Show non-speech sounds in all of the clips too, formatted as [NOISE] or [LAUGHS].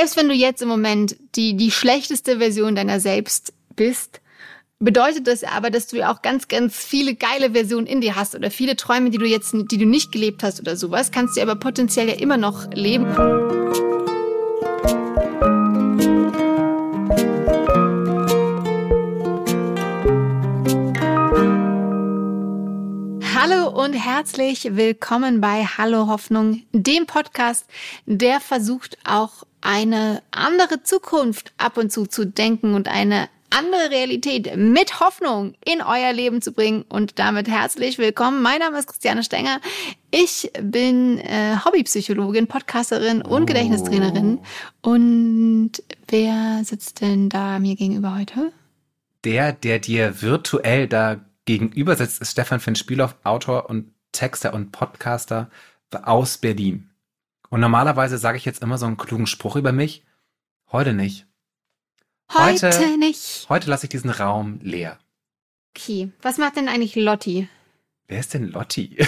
selbst wenn du jetzt im Moment die, die schlechteste Version deiner selbst bist, bedeutet das aber, dass du ja auch ganz, ganz viele geile Versionen in dir hast oder viele Träume, die du jetzt, die du nicht gelebt hast oder sowas, kannst du aber potenziell ja immer noch leben. Hallo und herzlich willkommen bei Hallo Hoffnung, dem Podcast, der versucht auch eine andere Zukunft ab und zu zu denken und eine andere Realität mit Hoffnung in euer Leben zu bringen. Und damit herzlich willkommen. Mein Name ist Christiane Stenger. Ich bin äh, Hobbypsychologin, Podcasterin und Gedächtnistrainerin. Und wer sitzt denn da mir gegenüber heute? Der, der dir virtuell da gegenüber sitzt, ist Stefan Finn Spielhoff, Autor und Texter und Podcaster aus Berlin. Und normalerweise sage ich jetzt immer so einen klugen Spruch über mich. Heute nicht. Heute, heute nicht. Heute lasse ich diesen Raum leer. Okay. Was macht denn eigentlich Lotti? Wer ist denn Lotti? [LAUGHS]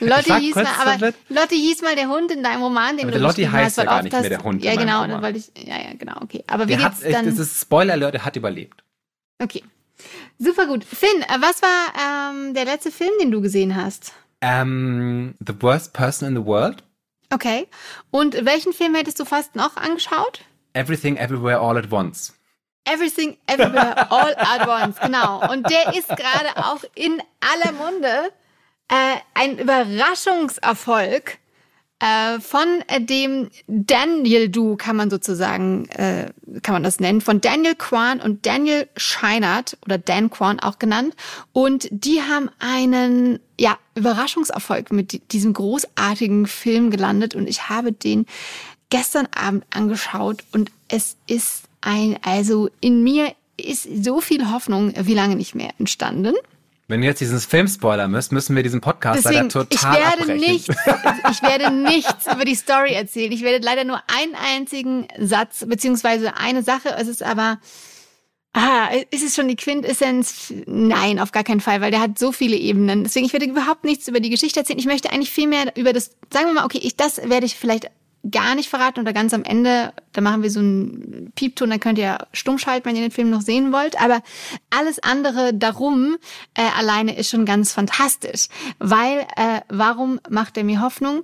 Lotti hieß mal, aber Lotti hieß mal der Hund in deinem Roman, den aber du Lotti heißt ja gar nicht mehr der Hund. Ja, genau, dann wollte ich, ja, ja, genau, okay. Aber wie der geht's hat, dann? Das ist Spoiler Alert, er hat überlebt. Okay. Super gut. Finn, äh, was war ähm, der letzte Film, den du gesehen hast? Um, ähm, the Worst Person in the World. Okay. Und welchen Film hättest du fast noch angeschaut? Everything Everywhere All at Once. Everything Everywhere [LAUGHS] All at Once, genau. Und der ist gerade auch in aller Munde äh, ein Überraschungserfolg äh, von äh, dem Daniel Du kann man sozusagen, äh, kann man das nennen, von Daniel Kwan und Daniel Scheinert oder Dan Kwan auch genannt. Und die haben einen ja, Überraschungserfolg mit diesem großartigen Film gelandet und ich habe den gestern Abend angeschaut und es ist ein, also in mir ist so viel Hoffnung wie lange nicht mehr entstanden. Wenn du jetzt diesen Film spoilern müsst, müssen wir diesen Podcast Deswegen, leider total ich werde abbrechen. Nichts, ich werde nichts über die Story erzählen. Ich werde leider nur einen einzigen Satz beziehungsweise eine Sache. Es ist aber Ah, ist es schon die Quintessenz? Nein, auf gar keinen Fall, weil der hat so viele Ebenen. Deswegen, ich werde überhaupt nichts über die Geschichte erzählen. Ich möchte eigentlich viel mehr über das, sagen wir mal, okay, ich, das werde ich vielleicht gar nicht verraten oder ganz am Ende, da machen wir so einen Piepton, dann könnt ihr stumm schalten, wenn ihr den Film noch sehen wollt. Aber alles andere darum äh, alleine ist schon ganz fantastisch. Weil, äh, warum macht er mir Hoffnung?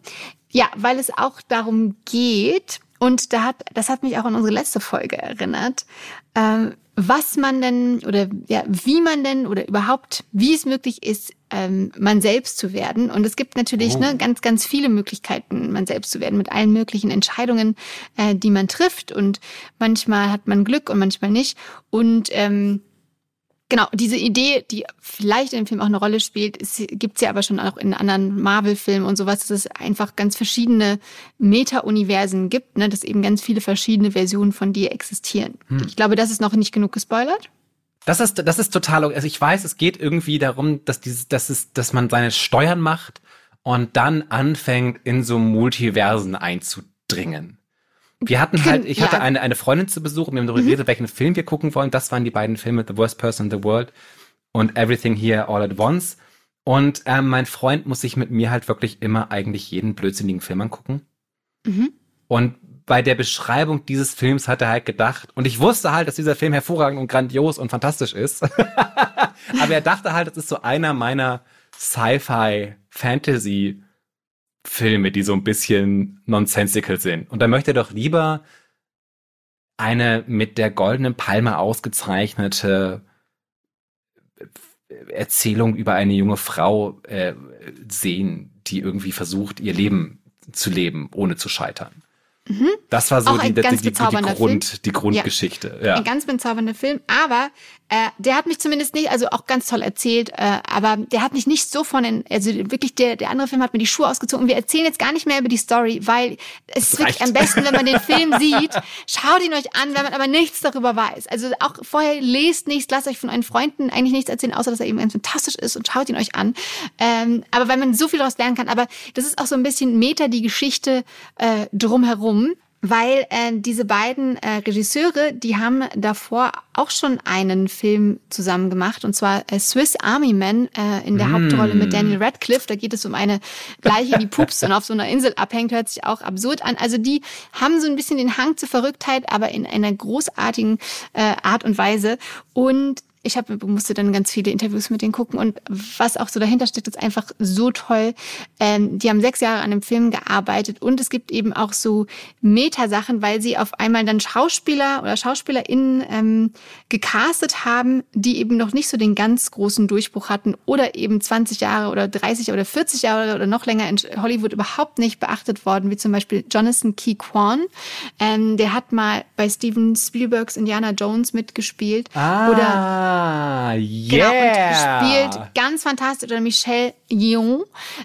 Ja, weil es auch darum geht, und da hat, das hat mich auch an unsere letzte Folge erinnert, ähm, was man denn oder ja, wie man denn oder überhaupt, wie es möglich ist, ähm, man selbst zu werden. Und es gibt natürlich oh. ne, ganz, ganz viele Möglichkeiten, man selbst zu werden, mit allen möglichen Entscheidungen, äh, die man trifft. Und manchmal hat man Glück und manchmal nicht. Und ähm, Genau, diese Idee, die vielleicht in dem Film auch eine Rolle spielt, gibt es ja aber schon auch in anderen Marvel-Filmen und sowas, dass es einfach ganz verschiedene Meta-Universen gibt, ne, dass eben ganz viele verschiedene Versionen von dir existieren. Hm. Ich glaube, das ist noch nicht genug gespoilert. Das ist, das ist total, also ich weiß, es geht irgendwie darum, dass dieses, dass es, dass man seine Steuern macht und dann anfängt, in so Multiversen einzudringen. Wir hatten halt, ich hatte eine, eine Freundin zu Besuch und wir haben darüber mhm. geredet, welchen Film wir gucken wollen. Das waren die beiden Filme, The Worst Person in the World und Everything Here All at Once. Und ähm, mein Freund muss sich mit mir halt wirklich immer eigentlich jeden blödsinnigen Film angucken. Mhm. Und bei der Beschreibung dieses Films hat er halt gedacht, und ich wusste halt, dass dieser Film hervorragend und grandios und fantastisch ist. [LAUGHS] Aber er dachte halt, das ist so einer meiner Sci-Fi Fantasy Filme, die so ein bisschen nonsensical sind. Und da möchte er doch lieber eine mit der goldenen Palme ausgezeichnete Erzählung über eine junge Frau äh, sehen, die irgendwie versucht, ihr Leben zu leben, ohne zu scheitern. Mhm. Das war so die, die, die, die, Grund, die Grundgeschichte. Ja. ja. Ein ganz bezaubernder Film, aber äh, der hat mich zumindest nicht, also auch ganz toll erzählt, äh, aber der hat mich nicht so von den, also wirklich der, der andere Film hat mir die Schuhe ausgezogen. Und wir erzählen jetzt gar nicht mehr über die Story, weil es ist wirklich am besten, wenn man den Film [LAUGHS] sieht. Schaut ihn euch an, wenn man aber nichts darüber weiß. Also auch vorher lest nichts, lasst euch von euren Freunden eigentlich nichts erzählen, außer dass er eben ganz fantastisch ist und schaut ihn euch an. Ähm, aber weil man so viel daraus lernen kann. Aber das ist auch so ein bisschen Meta, die Geschichte äh, drumherum. Weil äh, diese beiden äh, Regisseure, die haben davor auch schon einen Film zusammen gemacht und zwar äh, Swiss Army Man äh, in der mm. Hauptrolle mit Daniel Radcliffe. Da geht es um eine Leiche, die [LAUGHS] pups und auf so einer Insel abhängt, hört sich auch absurd an. Also die haben so ein bisschen den Hang zur Verrücktheit, aber in einer großartigen äh, Art und Weise. Und ich habe musste dann ganz viele Interviews mit denen gucken und was auch so dahinter steckt, ist einfach so toll. Ähm, die haben sechs Jahre an dem Film gearbeitet und es gibt eben auch so Metasachen, weil sie auf einmal dann Schauspieler oder SchauspielerInnen ähm, gecastet haben, die eben noch nicht so den ganz großen Durchbruch hatten oder eben 20 Jahre oder 30 oder 40 Jahre oder noch länger in Hollywood überhaupt nicht beachtet worden, wie zum Beispiel Jonathan Key Kwan. Ähm, der hat mal bei Steven Spielbergs Indiana Jones mitgespielt ah. oder Ah, yeah. Genau, und spielt ganz fantastisch. Oder Michelle Yeoh.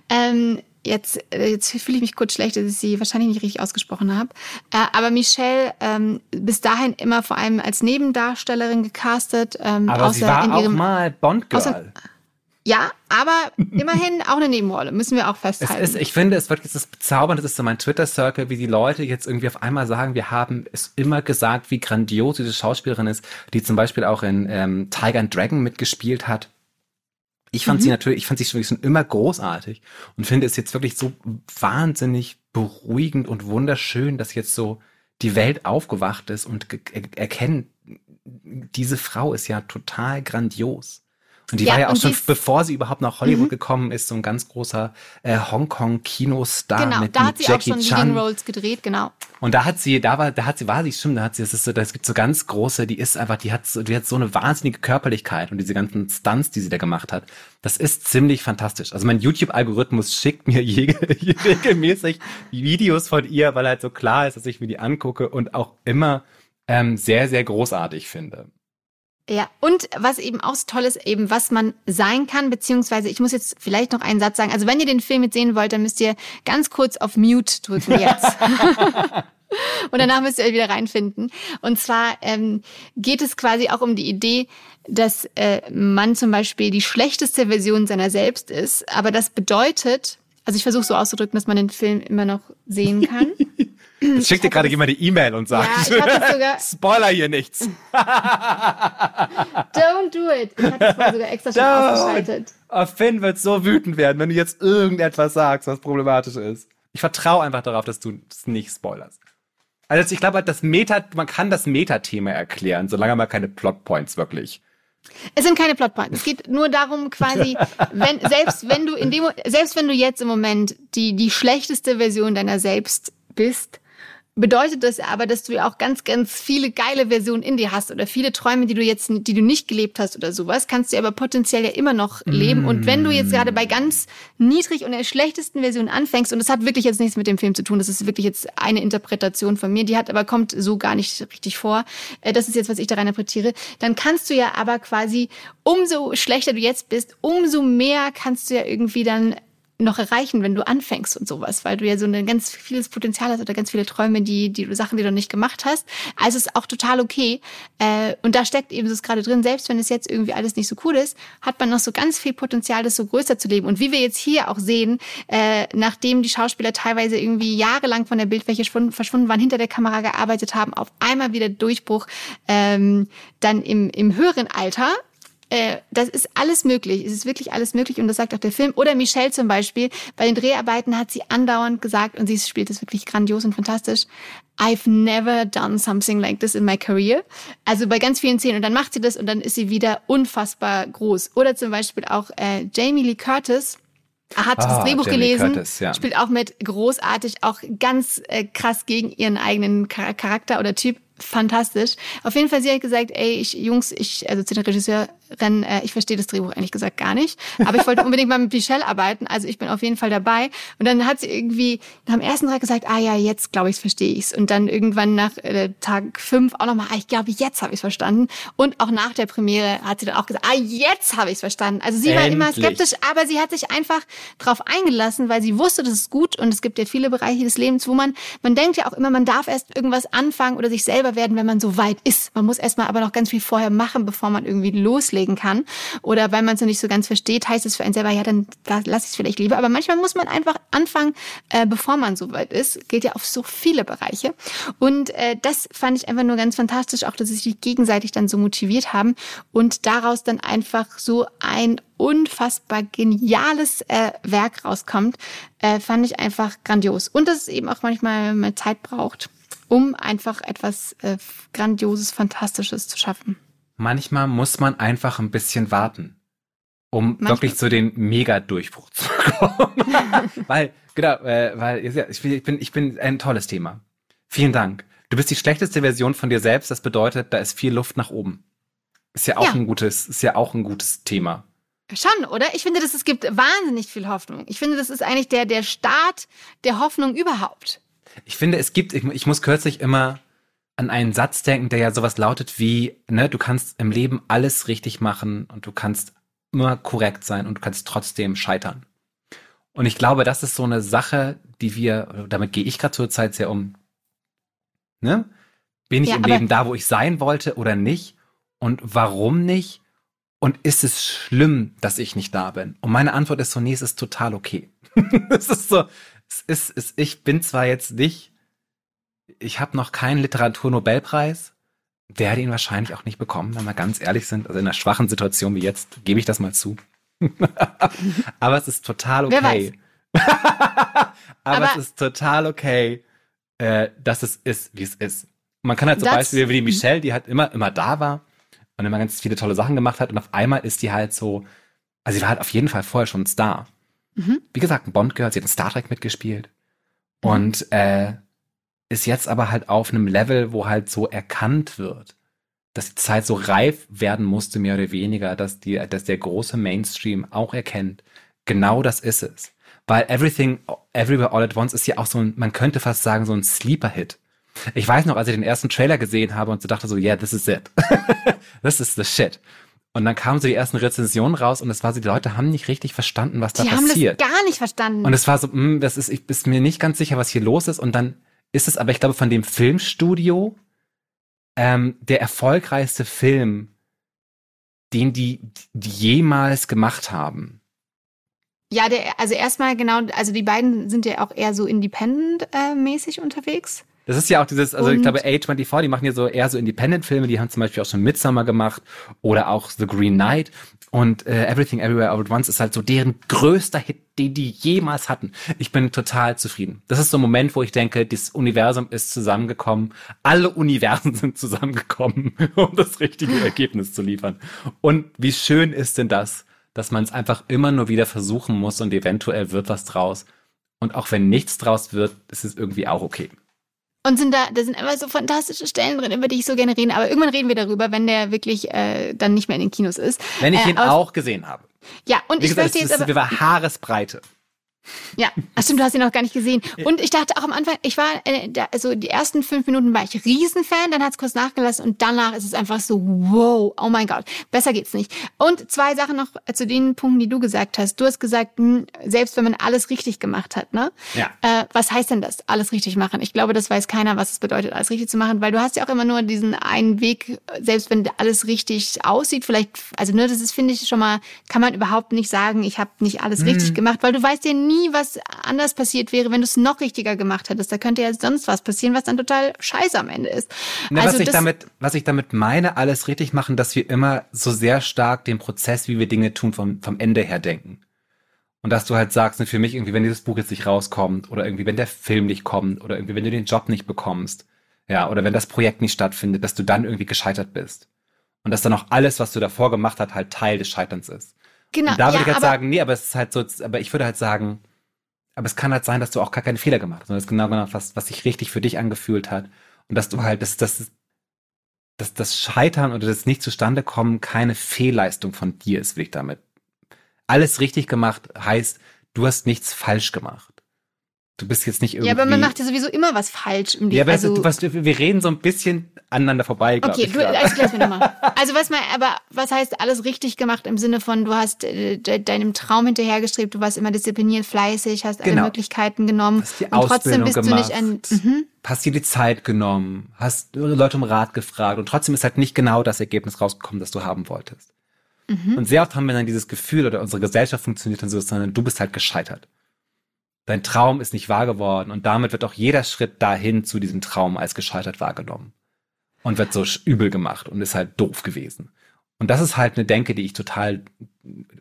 Ähm, jetzt, äh, jetzt fühle ich mich kurz schlecht, dass ich sie wahrscheinlich nicht richtig ausgesprochen habe. Äh, aber Michelle ähm, bis dahin immer vor allem als Nebendarstellerin gecastet. Ähm, aber sie war auch mal Bond-Girl. Ja, aber immerhin auch eine Nebenrolle, müssen wir auch festhalten. Es ist, ich finde, es wird jetzt das bezaubernd, das ist so mein Twitter-Circle, wie die Leute jetzt irgendwie auf einmal sagen, wir haben es immer gesagt, wie grandios diese Schauspielerin ist, die zum Beispiel auch in ähm, Tiger and Dragon mitgespielt hat. Ich fand mhm. sie natürlich, ich fand sie schon immer großartig und finde es jetzt wirklich so wahnsinnig beruhigend und wunderschön, dass jetzt so die Welt aufgewacht ist und erkennen, diese Frau ist ja total grandios. Und die ja, war ja auch schon, bevor sie überhaupt nach Hollywood mhm. gekommen ist, so ein ganz großer äh, Hongkong-Kinostar genau, mit, da mit hat sie Jackie auch schon Chan. Leading Roles gedreht, genau. Und da hat sie, da war, da hat sie, war sie, stimmt, da hat sie, das ist so, das gibt so ganz große, die ist einfach, die hat so, die hat so eine wahnsinnige Körperlichkeit und diese ganzen Stunts, die sie da gemacht hat, das ist ziemlich fantastisch. Also mein YouTube-Algorithmus schickt mir [LAUGHS] je, je, regelmäßig Videos von ihr, weil halt so klar ist, dass ich mir die angucke und auch immer ähm, sehr, sehr großartig finde. Ja, und was eben auch so toll ist, eben was man sein kann, beziehungsweise ich muss jetzt vielleicht noch einen Satz sagen. Also wenn ihr den Film jetzt sehen wollt, dann müsst ihr ganz kurz auf Mute drücken jetzt. [LAUGHS] und danach müsst ihr euch wieder reinfinden. Und zwar ähm, geht es quasi auch um die Idee, dass äh, man zum Beispiel die schlechteste Version seiner selbst ist. Aber das bedeutet, also ich versuche so auszudrücken, dass man den Film immer noch sehen kann. [LAUGHS] Jetzt schickt dir gerade jemand die E-Mail und sagt, ja, [LAUGHS] Spoiler hier nichts. [LAUGHS] Don't do it. Ich hatte es sogar extra schon Don't. ausgeschaltet. Oh, Finn wird so wütend werden, wenn du jetzt irgendetwas sagst, was problematisch ist. Ich vertraue einfach darauf, dass du es nicht spoilerst. Also ich glaube, das Meta, man kann das Meta-Thema erklären, solange man keine Plotpoints wirklich es sind keine Plotpoints. Es geht nur darum, quasi, [LAUGHS] wenn, selbst wenn du in dem, selbst wenn du jetzt im Moment die, die schlechteste Version deiner selbst bist, bedeutet das aber, dass du ja auch ganz, ganz viele geile Versionen in dir hast oder viele Träume, die du jetzt, die du nicht gelebt hast oder sowas, kannst du aber potenziell ja immer noch leben. Mm. Und wenn du jetzt gerade bei ganz niedrig und der schlechtesten Version anfängst, und das hat wirklich jetzt nichts mit dem Film zu tun, das ist wirklich jetzt eine Interpretation von mir, die hat aber kommt so gar nicht richtig vor. Äh, das ist jetzt, was ich da rein interpretiere. Dann kannst du ja aber quasi, umso schlechter du jetzt bist, umso mehr kannst du ja irgendwie dann noch erreichen, wenn du anfängst und sowas, weil du ja so ein ganz vieles Potenzial hast oder ganz viele Träume, die, die Sachen, die du nicht gemacht hast. Also ist auch total okay. Äh, und da steckt eben das gerade drin, selbst wenn es jetzt irgendwie alles nicht so cool ist, hat man noch so ganz viel Potenzial, das so größer zu leben. Und wie wir jetzt hier auch sehen, äh, nachdem die Schauspieler teilweise irgendwie jahrelang von der Bildfläche verschwunden waren, hinter der Kamera gearbeitet haben, auf einmal wieder Durchbruch, ähm, dann im, im höheren Alter äh, das ist alles möglich. Es ist wirklich alles möglich und das sagt auch der Film. Oder Michelle zum Beispiel. Bei den Dreharbeiten hat sie andauernd gesagt und sie spielt das wirklich grandios und fantastisch. I've never done something like this in my career. Also bei ganz vielen Szenen. Und dann macht sie das und dann ist sie wieder unfassbar groß. Oder zum Beispiel auch äh, Jamie Lee Curtis hat ah, das Drehbuch Jamie gelesen, Curtis, ja. spielt auch mit großartig, auch ganz äh, krass gegen ihren eigenen Charakter oder Typ fantastisch. Auf jeden Fall, sie hat gesagt, ey, ich, Jungs, ich, also zu den Regisseuren, äh, ich verstehe das Drehbuch ehrlich gesagt gar nicht. Aber ich wollte unbedingt mal mit Michelle arbeiten, also ich bin auf jeden Fall dabei. Und dann hat sie irgendwie dem ersten Tag gesagt, ah ja, jetzt glaube ich, verstehe ich's. Und dann irgendwann nach äh, Tag fünf auch nochmal, ah, ich glaube, jetzt habe ich's verstanden. Und auch nach der Premiere hat sie dann auch gesagt, ah, jetzt habe ich's verstanden. Also sie Endlich. war immer skeptisch, aber sie hat sich einfach drauf eingelassen, weil sie wusste, das ist gut. Und es gibt ja viele Bereiche des Lebens, wo man, man denkt ja auch immer, man darf erst irgendwas anfangen oder sich selber werden, wenn man so weit ist. Man muss erstmal aber noch ganz viel vorher machen, bevor man irgendwie loslegt loslegen kann. Oder weil man es noch nicht so ganz versteht, heißt es für einen selber, ja, dann lasse ich es vielleicht lieber. Aber manchmal muss man einfach anfangen, äh, bevor man so weit ist. Gilt ja auf so viele Bereiche. Und äh, das fand ich einfach nur ganz fantastisch, auch dass sie sich gegenseitig dann so motiviert haben und daraus dann einfach so ein unfassbar geniales äh, Werk rauskommt, äh, fand ich einfach grandios. Und dass es eben auch manchmal mehr Zeit braucht, um einfach etwas äh, Grandioses, Fantastisches zu schaffen. Manchmal muss man einfach ein bisschen warten, um Manchmal. wirklich zu den Mega-Durchbruch zu kommen. [LAUGHS] weil, genau, äh, weil ich bin, ich bin ein tolles Thema. Vielen Dank. Du bist die schlechteste Version von dir selbst. Das bedeutet, da ist viel Luft nach oben. Ist ja auch ja. ein gutes, ist ja auch ein gutes Thema. Schon, oder? Ich finde, dass es gibt wahnsinnig viel Hoffnung. Ich finde, das ist eigentlich der, der Start der Hoffnung überhaupt. Ich finde, es gibt, ich, ich muss kürzlich immer an einen Satz denken, der ja sowas lautet wie, ne, du kannst im Leben alles richtig machen und du kannst immer korrekt sein und du kannst trotzdem scheitern. Und ich glaube, das ist so eine Sache, die wir, damit gehe ich gerade zur Zeit sehr um. Ne? Bin ich ja, im Leben da, wo ich sein wollte oder nicht? Und warum nicht? Und ist es schlimm, dass ich nicht da bin? Und meine Antwort ist so, nee, es ist total okay. [LAUGHS] es ist so, es ist, es, ich bin zwar jetzt nicht, ich habe noch keinen Literaturnobelpreis, werde ihn wahrscheinlich auch nicht bekommen, wenn wir ganz ehrlich sind. Also in einer schwachen Situation wie jetzt, gebe ich das mal zu. [LAUGHS] Aber es ist total okay. Aber, [LAUGHS] Aber, es ist total okay, äh, dass es ist, wie es ist. Man kann halt zum Beispiel wie die Michelle, die halt immer, immer da war und immer ganz viele tolle Sachen gemacht hat und auf einmal ist die halt so, also sie war halt auf jeden Fall vorher schon ein Star. Mhm. Wie gesagt, ein Bond gehört, sie hat in Star Trek mitgespielt mhm. und äh, ist jetzt aber halt auf einem Level, wo halt so erkannt wird, dass die Zeit so reif werden musste, mehr oder weniger, dass die, dass der große Mainstream auch erkennt, genau das ist es. Weil Everything, Everywhere All at Once ist ja auch so ein, man könnte fast sagen, so ein Sleeper-Hit. Ich weiß noch, als ich den ersten Trailer gesehen habe und so dachte so, yeah, this is it. [LAUGHS] this is the shit. Und dann kamen so die ersten Rezensionen raus und es war so, die Leute haben nicht richtig verstanden, was da die passiert. Die haben das gar nicht verstanden. Und es war so, mh, hm, das ist, ich bin mir nicht ganz sicher, was hier los ist. Und dann ist es aber, ich glaube, von dem Filmstudio ähm, der erfolgreichste Film, den die, die jemals gemacht haben. Ja, der, also erstmal genau, also die beiden sind ja auch eher so independent-mäßig äh, unterwegs. Das ist ja auch dieses, also und ich glaube A24, die machen ja so eher so Independent-Filme, die haben zum Beispiel auch schon Midsummer gemacht oder auch The Green Knight und äh, Everything Everywhere All at Once ist halt so deren größter Hit, den die jemals hatten. Ich bin total zufrieden. Das ist so ein Moment, wo ich denke, das Universum ist zusammengekommen, alle Universen [LAUGHS] sind zusammengekommen, [LAUGHS] um das richtige Ergebnis zu liefern. Und wie schön ist denn das, dass man es einfach immer nur wieder versuchen muss und eventuell wird was draus. Und auch wenn nichts draus wird, ist es irgendwie auch okay. Und sind da, da sind immer so fantastische Stellen drin, über die ich so gerne rede. Aber irgendwann reden wir darüber, wenn der wirklich äh, dann nicht mehr in den Kinos ist. Wenn ich äh, ihn auch gesehen habe. Ja, und Wie ich gesagt, möchte jetzt aber. Wir war Haaresbreite. Ja, ach stimmt, du hast ihn noch gar nicht gesehen. Und ich dachte auch am Anfang, ich war, äh, also die ersten fünf Minuten war ich Riesenfan, dann hat es kurz nachgelassen und danach ist es einfach so, wow, oh mein Gott, besser geht's nicht. Und zwei Sachen noch zu den Punkten, die du gesagt hast. Du hast gesagt, hm, selbst wenn man alles richtig gemacht hat, ne? Ja. Äh, was heißt denn das, alles richtig machen? Ich glaube, das weiß keiner, was es bedeutet, alles richtig zu machen, weil du hast ja auch immer nur diesen einen Weg, selbst wenn alles richtig aussieht, vielleicht, also ne, das ist, finde ich, schon mal, kann man überhaupt nicht sagen, ich habe nicht alles hm. richtig gemacht, weil du weißt ja nie, nie, was anders passiert wäre, wenn du es noch richtiger gemacht hättest. Da könnte ja sonst was passieren, was dann total scheiße am Ende ist. Na, also was, ich damit, was ich damit meine, alles richtig machen, dass wir immer so sehr stark den Prozess, wie wir Dinge tun, vom, vom Ende her denken. Und dass du halt sagst, ne, für mich irgendwie, wenn dieses Buch jetzt nicht rauskommt oder irgendwie, wenn der Film nicht kommt oder irgendwie, wenn du den Job nicht bekommst, ja, oder wenn das Projekt nicht stattfindet, dass du dann irgendwie gescheitert bist. Und dass dann auch alles, was du davor gemacht hast, halt Teil des Scheiterns ist. Genau. Und da würde ja, ich halt sagen, nee, aber es ist halt so, aber ich würde halt sagen, aber es kann halt sein, dass du auch gar keine Fehler gemacht hast, sondern es ist genau genau was, was sich richtig für dich angefühlt hat. Und dass du halt, dass, dass, dass das Scheitern oder das nicht zustande kommen keine Fehlleistung von dir ist, will ich damit. Alles richtig gemacht heißt, du hast nichts falsch gemacht. Du bist jetzt nicht irgendwie. Ja, aber man macht ja sowieso immer was falsch im Leben. Ja, aber also, du, was, wir reden so ein bisschen aneinander vorbei, okay, ich. Du erklär's mir nochmal. [LAUGHS] Also was mal, aber was heißt alles richtig gemacht im Sinne von, du hast äh, deinem Traum hinterhergestrebt, du warst immer diszipliniert, fleißig, hast alle genau. Möglichkeiten genommen hast die und trotzdem bist gemacht, du nicht ein. Mhm. Hast dir die Zeit genommen, hast Leute um Rat gefragt und trotzdem ist halt nicht genau das Ergebnis rausgekommen, das du haben wolltest. Mhm. Und sehr oft haben wir dann dieses Gefühl oder unsere Gesellschaft funktioniert dann so, sondern du bist halt gescheitert. Dein Traum ist nicht wahr geworden und damit wird auch jeder Schritt dahin zu diesem Traum als gescheitert wahrgenommen und wird so übel gemacht und ist halt doof gewesen. Und das ist halt eine Denke, die ich total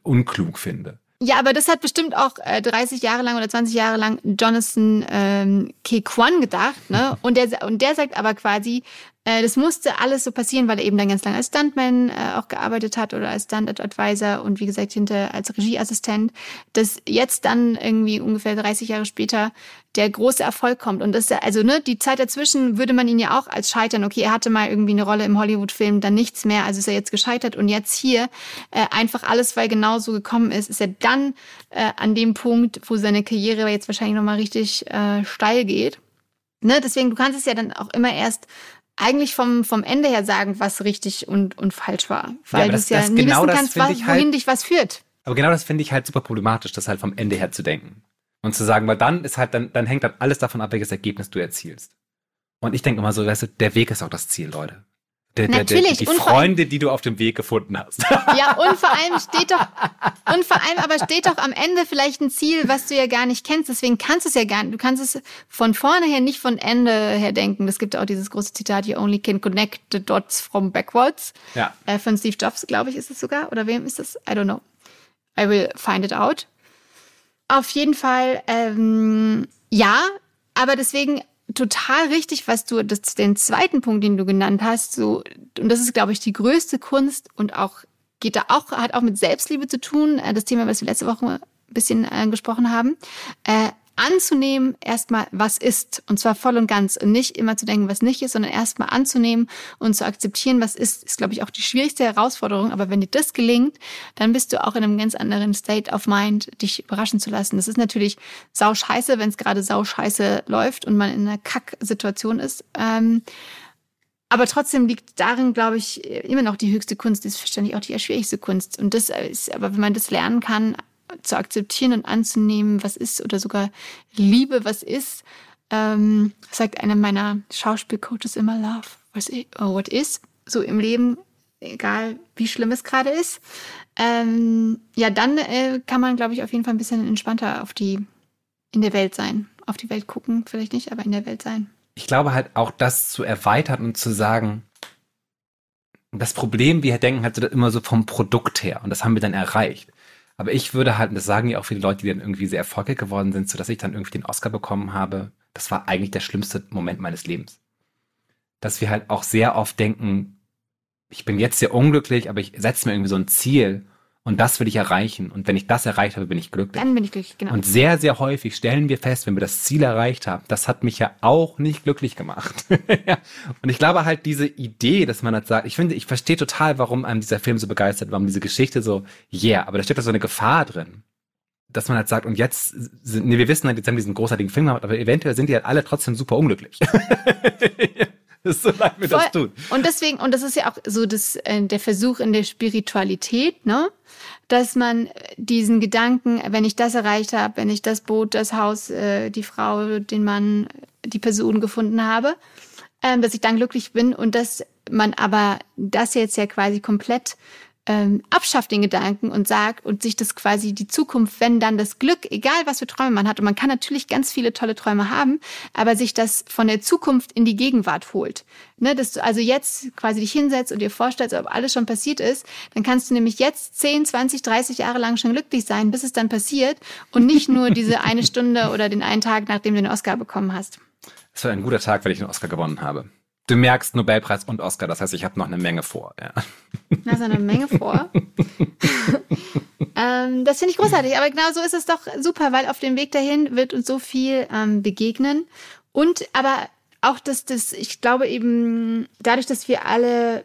unklug finde. Ja, aber das hat bestimmt auch äh, 30 Jahre lang oder 20 Jahre lang Jonathan ähm, K. Kwan gedacht. Ne? [LAUGHS] Und, der, und der sagt aber quasi, äh, das musste alles so passieren, weil er eben dann ganz lange als Stuntman äh, auch gearbeitet hat oder als Stunt-Advisor und wie gesagt hinter als Regieassistent, dass jetzt dann irgendwie ungefähr 30 Jahre später der große Erfolg kommt. Und das, also ne, die Zeit dazwischen würde man ihn ja auch als scheitern. Okay, er hatte mal irgendwie eine Rolle im Hollywood-Film, dann nichts mehr, also ist er jetzt gescheitert. Und jetzt hier äh, einfach alles, weil genau so gekommen ist, ist er dann äh, an dem Punkt, wo seine Karriere jetzt wahrscheinlich nochmal richtig äh, steil geht. Ne, deswegen, du kannst es ja dann auch immer erst eigentlich vom, vom Ende her sagen, was richtig und, und falsch war. Weil ja, du es ja nie genau wissen kannst, was, wohin halt, dich was führt. Aber genau das finde ich halt super problematisch, das halt vom Ende her zu denken. Und zu sagen, weil dann ist halt, dann, dann hängt dann alles davon ab, welches Ergebnis du erzielst. Und ich denke immer so, weißt du, der Weg ist auch das Ziel, Leute. Der, Natürlich. Der, die Freunde, die du auf dem Weg gefunden hast. Ja, und vor allem [LAUGHS] steht doch, und vor allem aber steht doch am Ende vielleicht ein Ziel, was du ja gar nicht kennst. Deswegen kannst du es ja gar nicht. Du kannst es von vorne her nicht von Ende her denken. Es gibt auch dieses große Zitat, you only can connect the dots from backwards. Ja. Äh, von Steve Jobs, glaube ich, ist es sogar. Oder wem ist das? I don't know. I will find it out. Auf jeden Fall, ähm, ja, aber deswegen total richtig, was du, das, den zweiten Punkt, den du genannt hast, so, und das ist, glaube ich, die größte Kunst und auch, geht da auch, hat auch mit Selbstliebe zu tun, äh, das Thema, was wir letzte Woche ein bisschen angesprochen haben, äh, anzunehmen, erstmal, was ist. Und zwar voll und ganz. Und nicht immer zu denken, was nicht ist, sondern erstmal anzunehmen und zu akzeptieren, was ist, ist, glaube ich, auch die schwierigste Herausforderung. Aber wenn dir das gelingt, dann bist du auch in einem ganz anderen State of Mind, dich überraschen zu lassen. Das ist natürlich sau scheiße, wenn es gerade sau scheiße läuft und man in einer Kack-Situation ist. Ähm, aber trotzdem liegt darin, glaube ich, immer noch die höchste Kunst, ist verständlich auch die schwierigste Kunst. Und das ist, aber wenn man das lernen kann, zu akzeptieren und anzunehmen, was ist oder sogar Liebe, was ist, ähm, sagt einer meiner Schauspielcoaches immer Love, was is, oh, what is, so im Leben, egal wie schlimm es gerade ist. Ähm, ja, dann äh, kann man, glaube ich, auf jeden Fall ein bisschen entspannter auf die, in der Welt sein. Auf die Welt gucken, vielleicht nicht, aber in der Welt sein. Ich glaube halt auch das zu erweitern und zu sagen, das Problem, wir denken halt immer so vom Produkt her und das haben wir dann erreicht. Aber ich würde halt, das sagen ja auch viele Leute, die dann irgendwie sehr erfolgreich geworden sind, so dass ich dann irgendwie den Oscar bekommen habe. Das war eigentlich der schlimmste Moment meines Lebens. Dass wir halt auch sehr oft denken, ich bin jetzt sehr unglücklich, aber ich setze mir irgendwie so ein Ziel und das will ich erreichen. Und wenn ich das erreicht habe, bin ich glücklich. Dann bin ich glücklich, genau. Und sehr, sehr häufig stellen wir fest, wenn wir das Ziel erreicht haben, das hat mich ja auch nicht glücklich gemacht. [LAUGHS] und ich glaube halt diese Idee, dass man halt sagt, ich finde, ich verstehe total, warum einem dieser Film so begeistert, warum diese Geschichte so, yeah, aber da steht da so eine Gefahr drin. Dass man halt sagt, und jetzt sind, nee, wir wissen halt, jetzt haben wir diesen großartigen Film gemacht, aber eventuell sind die halt alle trotzdem super unglücklich. [LAUGHS] [LAUGHS] solange wir Voll. das tun. Und deswegen, und das ist ja auch so das, äh, der Versuch in der Spiritualität, ne? Dass man diesen Gedanken, wenn ich das erreicht habe, wenn ich das Boot, das Haus, äh, die Frau, den Mann, die Person gefunden habe, äh, dass ich dann glücklich bin und dass man aber das jetzt ja quasi komplett ähm, abschafft den Gedanken und sagt und sich das quasi die Zukunft, wenn dann das Glück, egal was für Träume man hat, und man kann natürlich ganz viele tolle Träume haben, aber sich das von der Zukunft in die Gegenwart holt. Ne, dass du also jetzt quasi dich hinsetzt und dir vorstellst, ob alles schon passiert ist, dann kannst du nämlich jetzt 10, 20, 30 Jahre lang schon glücklich sein, bis es dann passiert und nicht nur diese eine Stunde oder den einen Tag, nachdem du den Oscar bekommen hast. Es war ein guter Tag, weil ich den Oscar gewonnen habe. Du merkst Nobelpreis und Oscar, das heißt, ich habe noch eine Menge vor. Ja. Also eine Menge vor. [LAUGHS] ähm, das finde ich großartig, aber genau so ist es doch super, weil auf dem Weg dahin wird uns so viel ähm, begegnen. Und aber auch, dass das, ich glaube eben, dadurch, dass wir alle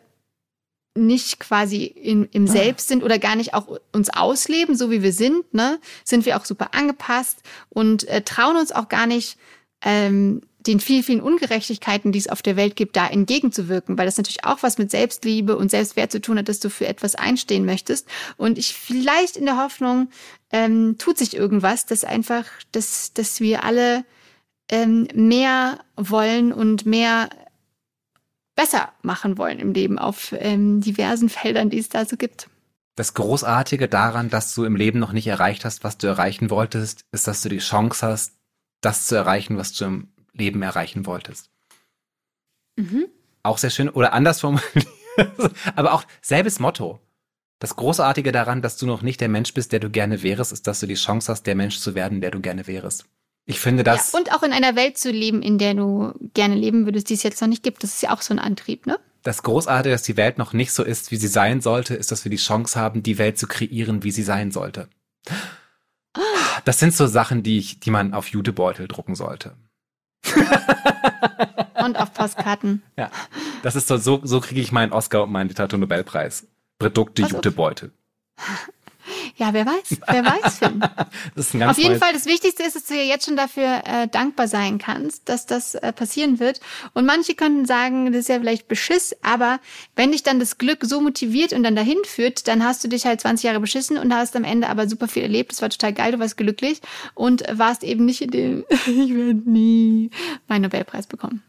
nicht quasi in, im ah. Selbst sind oder gar nicht auch uns ausleben, so wie wir sind, ne, sind wir auch super angepasst und äh, trauen uns auch gar nicht ähm, den vielen, vielen Ungerechtigkeiten, die es auf der Welt gibt, da entgegenzuwirken, weil das natürlich auch was mit Selbstliebe und Selbstwert zu tun hat, dass du für etwas einstehen möchtest. Und ich vielleicht in der Hoffnung, ähm, tut sich irgendwas, dass einfach, dass, dass wir alle ähm, mehr wollen und mehr besser machen wollen im Leben auf ähm, diversen Feldern, die es da so gibt. Das Großartige daran, dass du im Leben noch nicht erreicht hast, was du erreichen wolltest, ist, dass du die Chance hast, das zu erreichen, was du im Leben erreichen wolltest. Mhm. Auch sehr schön oder anders formuliert. [LAUGHS] Aber auch selbes Motto. Das Großartige daran, dass du noch nicht der Mensch bist, der du gerne wärst, ist, dass du die Chance hast, der Mensch zu werden, der du gerne wärst. Ich finde das. Ja, und auch in einer Welt zu leben, in der du gerne leben würdest, die es jetzt noch nicht gibt. Das ist ja auch so ein Antrieb, ne? Das Großartige, dass die Welt noch nicht so ist, wie sie sein sollte, ist, dass wir die Chance haben, die Welt zu kreieren, wie sie sein sollte. Das sind so Sachen, die ich, die man auf Jutebeutel drucken sollte. [LAUGHS] Und auf Postkarten. Ja. Das ist so, so, so kriege ich meinen Oscar und meinen Literaturnobelpreis. Produkte auf. Jutebeutel. Ja, wer weiß, wer weiß, Finn. [LAUGHS] Auf jeden Fall, das Wichtigste ist, dass du ja jetzt schon dafür äh, dankbar sein kannst, dass das äh, passieren wird. Und manche könnten sagen, das ist ja vielleicht Beschiss, aber wenn dich dann das Glück so motiviert und dann dahin führt, dann hast du dich halt 20 Jahre beschissen und hast am Ende aber super viel erlebt. Das war total geil, du warst glücklich und warst eben nicht in dem, [LAUGHS] ich werde nie meinen Nobelpreis bekommen.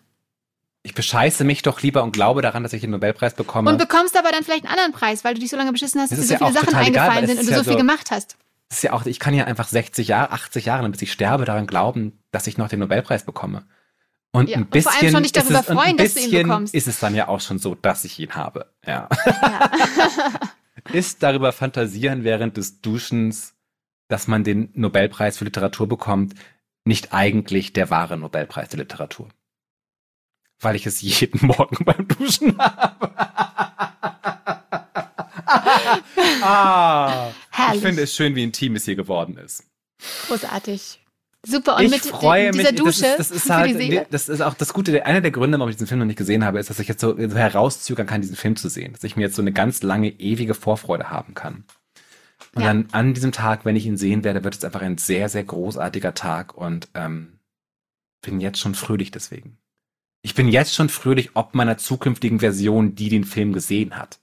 Ich bescheiße mich doch lieber und glaube daran, dass ich den Nobelpreis bekomme. Und bekommst aber dann vielleicht einen anderen Preis, weil du dich so lange beschissen hast, Das dass dir ja so viele auch Sachen egal, eingefallen das sind und du ja so viel gemacht hast. das ist ja auch, ich kann ja einfach 60 Jahre, 80 Jahre, bis ich sterbe, daran glauben, dass ich noch den Nobelpreis bekomme. Und Ja, ein und vor bisschen, allem schon dich darüber es, freuen, dass du ihn bisschen bekommst. ist es dann ja auch schon so, dass ich ihn habe. Ja. Ja. [LAUGHS] ist darüber fantasieren während des Duschens, dass man den Nobelpreis für Literatur bekommt, nicht eigentlich der wahre Nobelpreis der Literatur. Weil ich es jeden [LAUGHS] Morgen beim Duschen habe. [LAUGHS] ah, ich Herrlich. finde es schön, wie intim es hier geworden ist. Großartig. Super. Und ich mit freue dieser mich. Dusche das ist, das ist für halt, die Seele. das ist auch das Gute. Einer der Gründe, warum ich diesen Film noch nicht gesehen habe, ist, dass ich jetzt so, so herauszögern kann, diesen Film zu sehen. Dass ich mir jetzt so eine ganz lange, ewige Vorfreude haben kann. Und Ja. dann an diesem Tag, wenn ich ihn sehen werde, wird es einfach ein sehr, sehr großartiger Tag und ähm, bin jetzt schon fröhlich deswegen. Ich bin jetzt schon fröhlich, ob meiner zukünftigen Version, die den Film gesehen hat.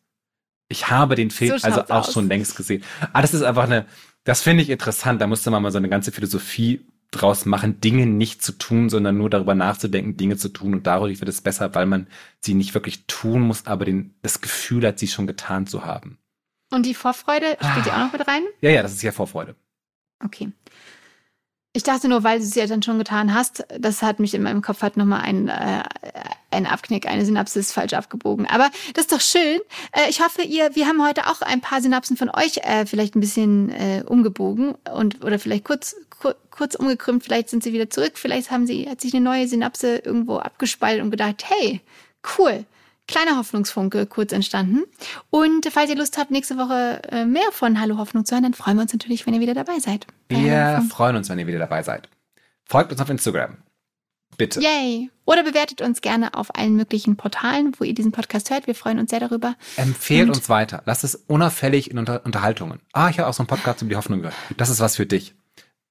Ich habe den Film So also auch aus. schon längst gesehen. Ah, das ist einfach eine, das finde ich interessant. Da musste man mal so eine ganze Philosophie draus machen, Dinge nicht zu tun, sondern nur darüber nachzudenken, Dinge zu tun. Und dadurch wird es besser, weil man sie nicht wirklich tun muss, aber den, das Gefühl hat, sie schon getan zu haben. Und die Vorfreude spielt die auch noch mit rein? Ja, ja, das ist ja Vorfreude. Okay. Ich dachte nur, weil du es ja dann schon getan hast, das hat mich in meinem Kopf hat nochmal ein, äh, ein Abknick, eine Synapsis falsch abgebogen. Aber das ist doch schön. Äh, ich hoffe, ihr, wir haben heute auch ein paar Synapsen von euch äh, vielleicht ein bisschen äh, umgebogen und oder vielleicht kurz, kur, kurz umgekrümmt, vielleicht sind sie wieder zurück, vielleicht haben sie, hat sich eine neue Synapse irgendwo abgespalten und gedacht, hey, cool. Kleiner Hoffnungsfunke kurz entstanden. Und falls ihr Lust habt, nächste Woche äh, mehr von Hallo Hoffnung zu hören, dann freuen wir uns natürlich, wenn ihr wieder dabei seid. Wir freuen uns, wenn ihr wieder dabei seid. Folgt uns auf Instagram. Bitte. Yay! Oder bewertet uns gerne auf allen möglichen Portalen, wo ihr diesen Podcast hört. Wir freuen uns sehr darüber. Empfehlt Und- uns weiter. Lasst es unauffällig in Unter Unterhaltungen. Ah, ich habe auch so einen Podcast über die Hoffnung gehört. Das ist was für dich.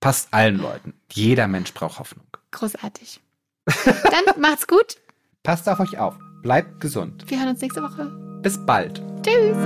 Passt allen Leuten. Jeder Mensch braucht Hoffnung. Großartig. Dann [LAUGHS] macht's gut. Passt auf euch auf. Bleibt gesund. Wir hören uns nächste Woche. Bis bald. Tschüss.